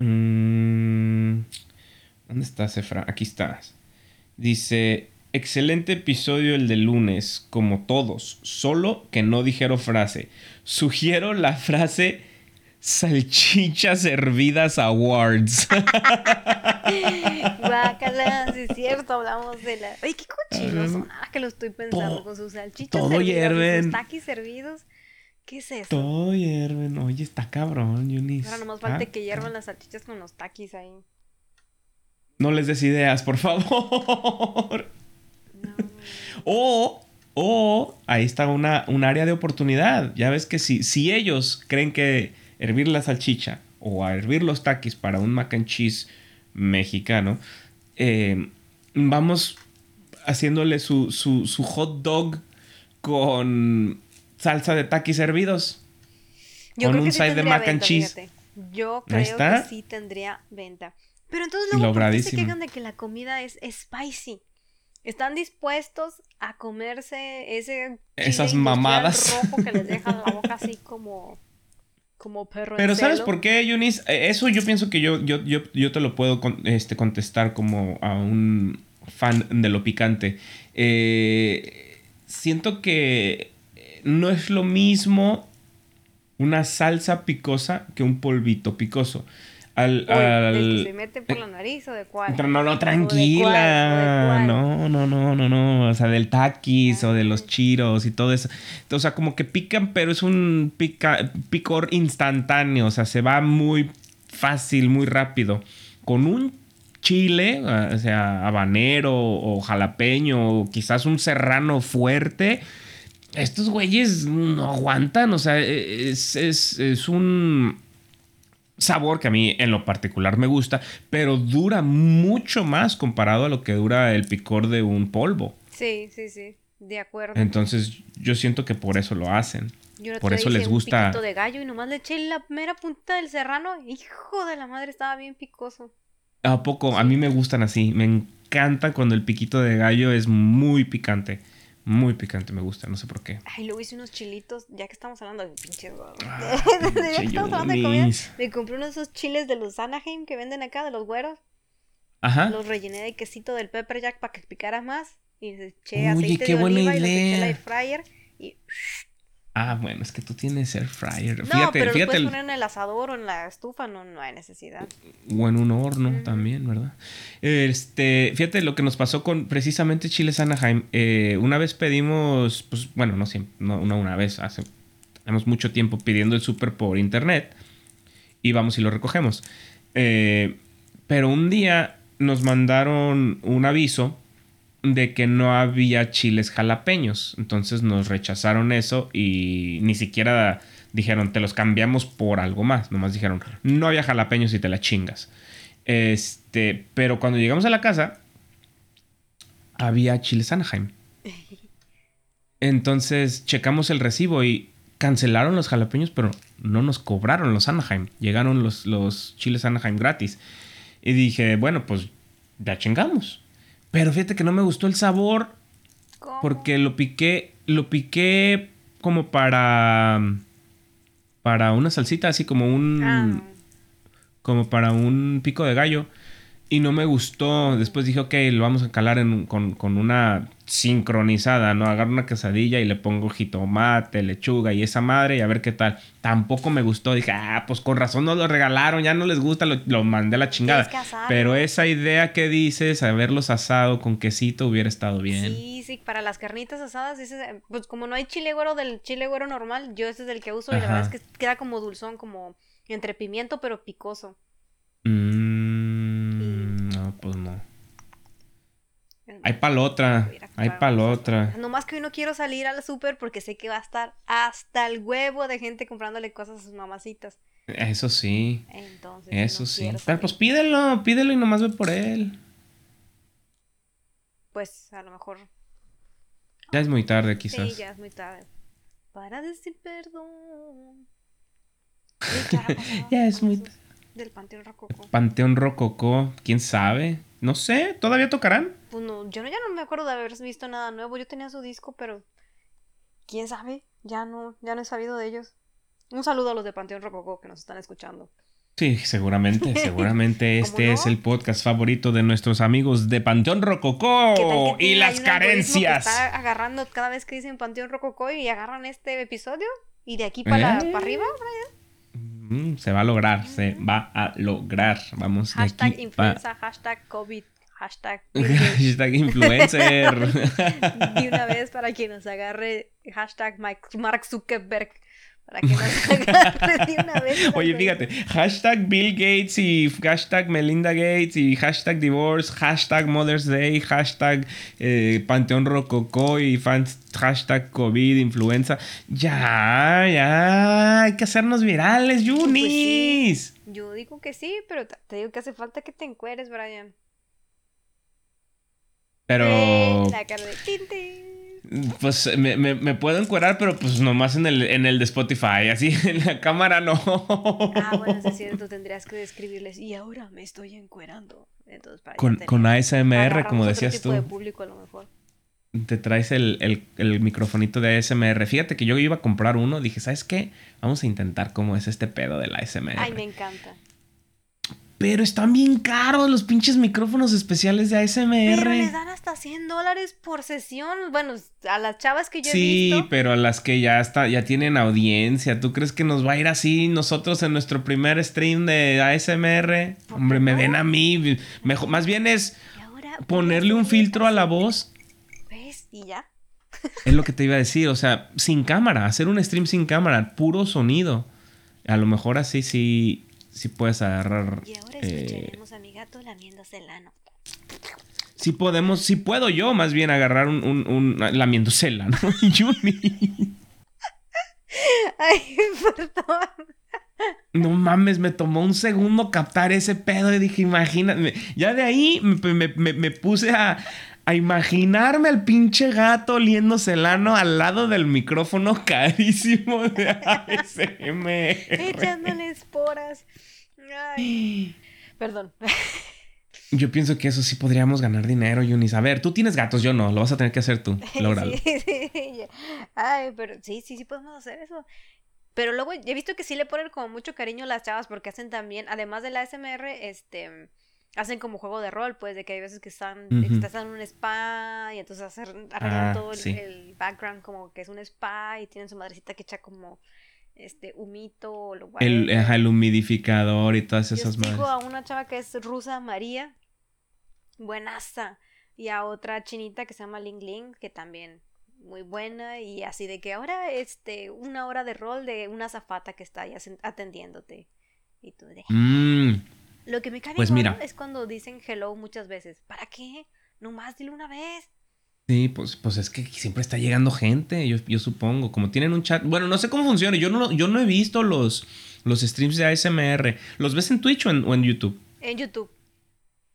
mm, ¿Dónde estás, Efra? Aquí estás. Dice, excelente episodio el de lunes, como todos, solo que no dijeron frase. Sugiero la frase salchichas hervidas awards. Guácala, sí es cierto, hablamos de la. Ay, qué cochinos. Ah, que lo estoy pensando todo- con sus salchichas todo servidas y hierven. sus taquis servidos. ¿Qué es eso? Todo hierven. Oye, está cabrón, Yunis. Ahora nomás falta que hiervan las salchichas con los taquis ahí. No les des ideas, por favor. No. O, o, ahí está una, un área de oportunidad. Ya ves que si, si ellos creen que hervir la salchicha o a hervir los taquis para un mac and cheese mexicano, eh, vamos haciéndole su, su, su hot dog con salsa de taquis hervidos. Yo Con creo un que sí side de mac and cheese. fíjate. Yo creo está. que sí tendría venta. Pero entonces luego, ¿por qué se quejan de que la comida es spicy? Están dispuestos a comerse ese Esas mamadas. rojo que les deja la boca así como como perro en Pero ¿sabes por qué, Yunis? Eh, Eso yo pienso que yo, yo, yo, yo te lo puedo con- este, contestar como a un fan de lo picante. Eh, siento que no es lo mismo una salsa picosa que un polvito picoso. Al, Uy, ¿del al- que se mete por la nariz o de cuál? No, no, no, ¿O de tranquila. No, no, no, no, no. O sea, del taquis o de los chiros y todo eso. O sea, como que pican, pero es un pica- picor instantáneo. O sea, se va muy fácil, muy rápido. Con un chile, o sea, habanero o jalapeño, o quizás un serrano fuerte. Estos güeyes no aguantan. O sea, es, es, es un sabor que a mí en lo particular me gusta, pero dura mucho más comparado a lo que dura el picor de un polvo. Sí, sí, sí, de acuerdo. Entonces yo siento que por eso lo hacen. Yo el por eso les un gusta- piquito de gallo y nomás le eché la mera punta del serrano. Hijo de la madre, estaba bien picoso. ¿A poco? A mí me gustan así. Me encanta cuando el piquito de gallo es muy picante. Muy picante me gusta, no sé por qué. Ay, luego hice unos chilitos, ya que estamos hablando de pinches. Ah, ya que pinche estamos hablando de comida, me compré uno de esos chiles de los Anaheim que venden acá, de los güeros. Ajá. Los rellené de quesito del pepper jack para que picara más. Y les eché Oye, aceite qué de buena oliva y los eché idea. air fryer. Y... Ah, bueno, es que tú tienes air fryer. No, fíjate, pero lo fíjate. puedes el- poner en el asador o en la estufa, no, no hay necesidad. O en un horno también, ¿verdad? Este, fíjate lo que nos pasó con precisamente Chiles Anaheim. Eh, una vez pedimos, pues bueno, no siempre, no, no una vez, hace tenemos mucho tiempo pidiendo el súper por internet y vamos y lo recogemos. Eh, pero un día nos mandaron un aviso de que no había chiles jalapeños. Entonces nos rechazaron eso y ni siquiera dijeron, te los cambiamos por algo más. Nomás dijeron, no había jalapeños y te la chingas. Este, pero cuando llegamos a la casa, había chiles Anaheim. Entonces checamos el recibo y cancelaron los jalapeños, pero no nos cobraron los Anaheim. Llegaron los, los chiles Anaheim gratis. Y dije, bueno, pues ya chingamos. Pero fíjate que no me gustó el sabor ¿Cómo? porque lo piqué, lo piqué como para para una salsita, así como un Ah, como para un pico de gallo. Y no me gustó. Después dije, ok, lo vamos a calar en con, con una sincronizada, ¿no? Agarro una quesadilla y le pongo jitomate, lechuga y esa madre y a ver qué tal. Tampoco me gustó. Dije, ah, pues con razón nos lo regalaron, ya no les gusta, lo, lo mandé a la chingada. Pero esa idea que dices, haberlos asado con quesito hubiera estado bien. Sí, sí, para las carnitas asadas, ese es- pues como no hay chile güero del chile güero normal, yo ese es el que uso y la verdad es que queda como dulzón, como entre pimiento pero picoso. Mm, no, pues no. Hay para la otra. Hay unos. otra. Nomás que hoy no quiero salir al súper porque sé que va a estar hasta el huevo de gente comprándole cosas a sus mamacitas. Eso sí. Entonces, Eso no sí. Pero pues pídelo, pídelo y nomás ve por él. Pues a lo mejor Ya es muy tarde, quizás. sí, ya es muy tarde. Para decir perdón. Ya es muy famosos Del Panteón Rococó. Panteón Rococó, quién sabe. No sé, ¿todavía tocarán? Pues no, yo no, ya no me acuerdo de haber visto nada nuevo. Yo tenía su disco, pero quién sabe, ya no, ya no he sabido de ellos. Un saludo a los de Panteón Rococó que nos están escuchando. Sí, seguramente, seguramente ¿Cómo este no? es el podcast favorito de nuestros amigos de Panteón Rococó ¿Qué tal que Oh, y las que carencias. Está agarrando cada vez que dicen Panteón Rococó y agarran este episodio y de aquí para, ¿Eh? para arriba. Mm, se va a lograr, se va a lograr. Vamos de Hashtag pa- influenza, hashtag COVID, hashtag influencer. de una vez para que nos agarre hashtag Mark Zuckerberg. Para que nos agarre de una vez. Oye, fíjate, hashtag Bill Gates y hashtag Melinda Gates y hashtag divorce, hashtag Mother's Day, hashtag eh, Panteón Rococó y fan- hashtag COVID, influenza. Ya, ya, hay que hacernos virales, Yunis. Yo digo que sí, pero te digo que hace falta que te encueres, Brian. Pero, Eh, la cara de. Pues me, me- me puedo encuerar, pero pues nomás en el, en el de Spotify, así en la cámara no. Ah, bueno, es cierto, tendrías que describirles. Y ahora me estoy encuerando. Entonces, para Con, con ASMR, agarramos como otro decías tipo tú. de público a lo mejor. te traes el, el, el microfonito de ASMR. Fíjate que yo iba a comprar uno. Dije, ¿sabes qué? Vamos a intentar cómo es este pedo del ASMR. Ay, me encanta. Pero están bien caros los pinches micrófonos especiales de ASMR. Pero les dan hasta 100 dólares por sesión. Bueno, a las chavas que yo he Sí, visto. pero a las que ya está, ya tienen audiencia. ¿Tú crees que nos va a ir así nosotros en nuestro primer stream de ASMR? ¿Por Hombre, me ven a mí. Mejor, más bien es a ponerle un filtro a la voz. ¿Ves? Y ya. Es lo que te iba a decir, o sea, sin cámara, hacer un stream sin cámara, puro sonido. A lo mejor así sí, sí puedes agarrar. Ahora eh, escucharemos a mi gato lamiéndose el ano. sí podemos, sí puedo yo más bien agarrar un, un, un lamiéndosela, ¿no? Juni. Ay, perdón. No mames, me tomó un segundo captar ese pedo y dije, imagínate. Ya de ahí me, me- me- me puse a, a imaginarme al pinche gato oliéndose el ano al lado del micrófono carísimo de ASMR. Echándole esporas. Ay, perdón. Yo pienso que eso sí podríamos ganar dinero, Yunis. A ver, tú tienes gatos, yo no. Lo vas a tener que hacer tú. Logralo. sí, sí, Ay, pero sí, sí, sí podemos hacer eso. Pero luego he visto que sí le ponen como mucho cariño a las chavas porque hacen también, además de la SMR, este hacen como juego de rol, pues, de que hay veces que están, estás en un spa y entonces hacer, arreglan ah, todo el, background como que es un spa y tienen su madrecita que echa como este humito lo el, el humidificador y todas esas madres. Yo a una chava que es rusa María, buenaza, y a otra chinita que se llama Ling Ling, que también muy buena y así de que ahora este una hora de rol de una zafata que está ahí atendiéndote y tú de mm. lo que me cae pues mira. es cuando dicen hello muchas veces ¿para qué? nomás dile una vez Sí, pues, pues es que siempre está llegando gente, yo, yo supongo. Como tienen un chat. Bueno, no sé cómo funciona. Yo no, yo no he visto los, los streams de ASMR. ¿Los ves en Twitch o en, YouTube? En YouTube.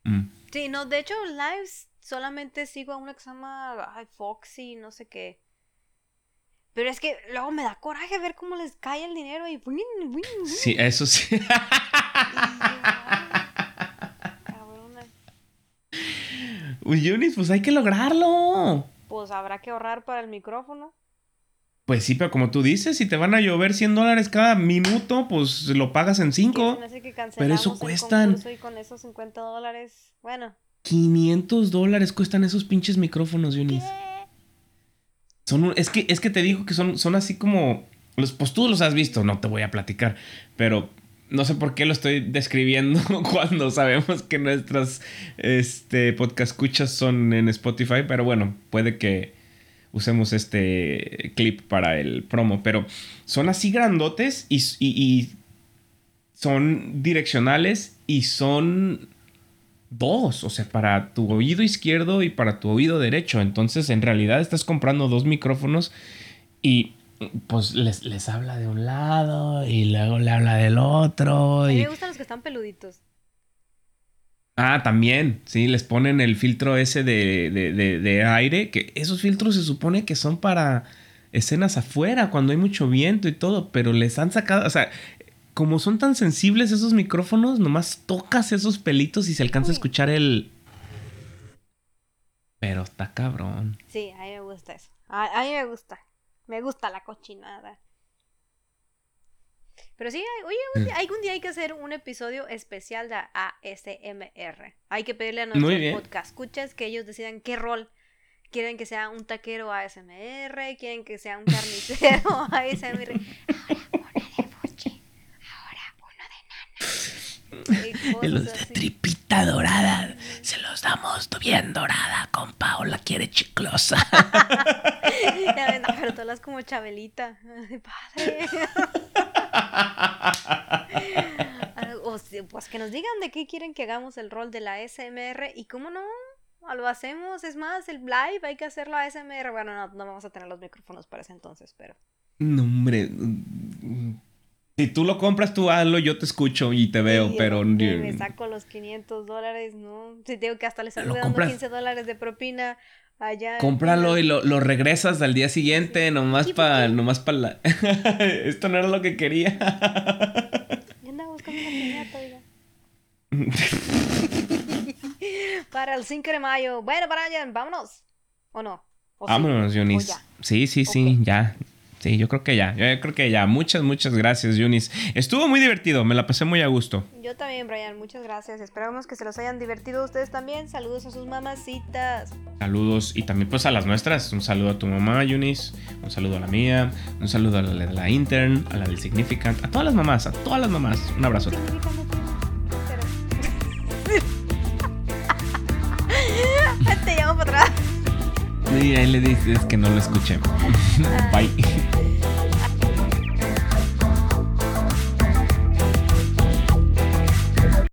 Mm. Sí, no, de hecho, lives solamente sigo a una que se llama Foxy, no sé qué. Pero es que luego me da coraje ver cómo les cae el dinero y... Sí, eso sí. Uy, Yunis, pues hay que lograrlo. Pues habrá que ahorrar para el micrófono. Pues sí, pero como tú dices, si te van a llover 100 dólares cada minuto, pues lo pagas en 5. pero eso cuestan. Y con esos 50 dólares, bueno, 500 dólares cuestan esos pinches micrófonos, Yunis. Son es, que, es que te digo que son, son así como... Los, pues tú los has visto, no te voy a platicar. Pero no sé por qué lo estoy describiendo cuando sabemos que nuestras este, podcast escuchas son en Spotify. Pero bueno, puede que usemos este clip para el promo. Pero son así grandotes y, y son direccionales y son dos, o sea, para tu oído izquierdo y para tu oído derecho. Entonces, en realidad estás comprando dos micrófonos y pues les, habla de un lado y luego le habla del otro. A mí me gustan los que están peluditos. Ah, también, sí, les ponen el filtro ese de, de, de, aire, que esos filtros se supone que son para escenas afuera, cuando hay mucho viento y todo, pero les han sacado, o sea, como son tan sensibles esos micrófonos, nomás tocas esos pelitos y se alcanza a escuchar el. Pero está cabrón. Sí, a mí me gusta eso. A, mí me gusta. Me gusta la cochinada. Pero sí, oye, algún día hay que hacer un episodio especial de ASMR. Hay que pedirle a nuestros podcast escuchas que ellos decidan qué rol. Quieren que sea un taquero ASMR, quieren que sea un carnicero ASMR. los de tripita dorada se los damos bien dorada con Paola quiere chiclosa. pero todas como Chabelita. Padre. o pues que nos digan de qué quieren que hagamos el rol de la SMR y cómo no. Lo hacemos, es más, el live hay que hacerlo a SMR. Bueno, no, no vamos a tener los micrófonos para ese entonces, pero. No, hombre, si tú lo compras, tú hazlo, yo te escucho y te veo, pero... Me saco los 500 dólares, ¿no? Si digo que hasta les estoy dando 15 dólares de propina allá. Cómpralo y lo, lo, regresas al día siguiente, nomás para nomás para la... Esto no era lo que quería. Yo andaba buscando una piñata, para el 5 de mayo. Bueno, Brian, vámonos. ¿O no? vámonos, sí? Sí, sí, sí, ya. Sí, yo creo que ya. Yo creo que ya. Muchas, muchas gracias, Yunis. Estuvo muy divertido. Me la pasé muy a gusto. Yo también, Brian. Muchas gracias. Esperamos que se los hayan divertido ustedes también. Saludos a sus mamacitas. Saludos y también pues a las nuestras. Un saludo a tu mamá, Yunis. Un saludo a la mía. Un saludo a la de la intern, a la del Significant. A todas las mamás, a todas las mamás. Un abrazo. Y ahí le dices que no lo escuché. Bye.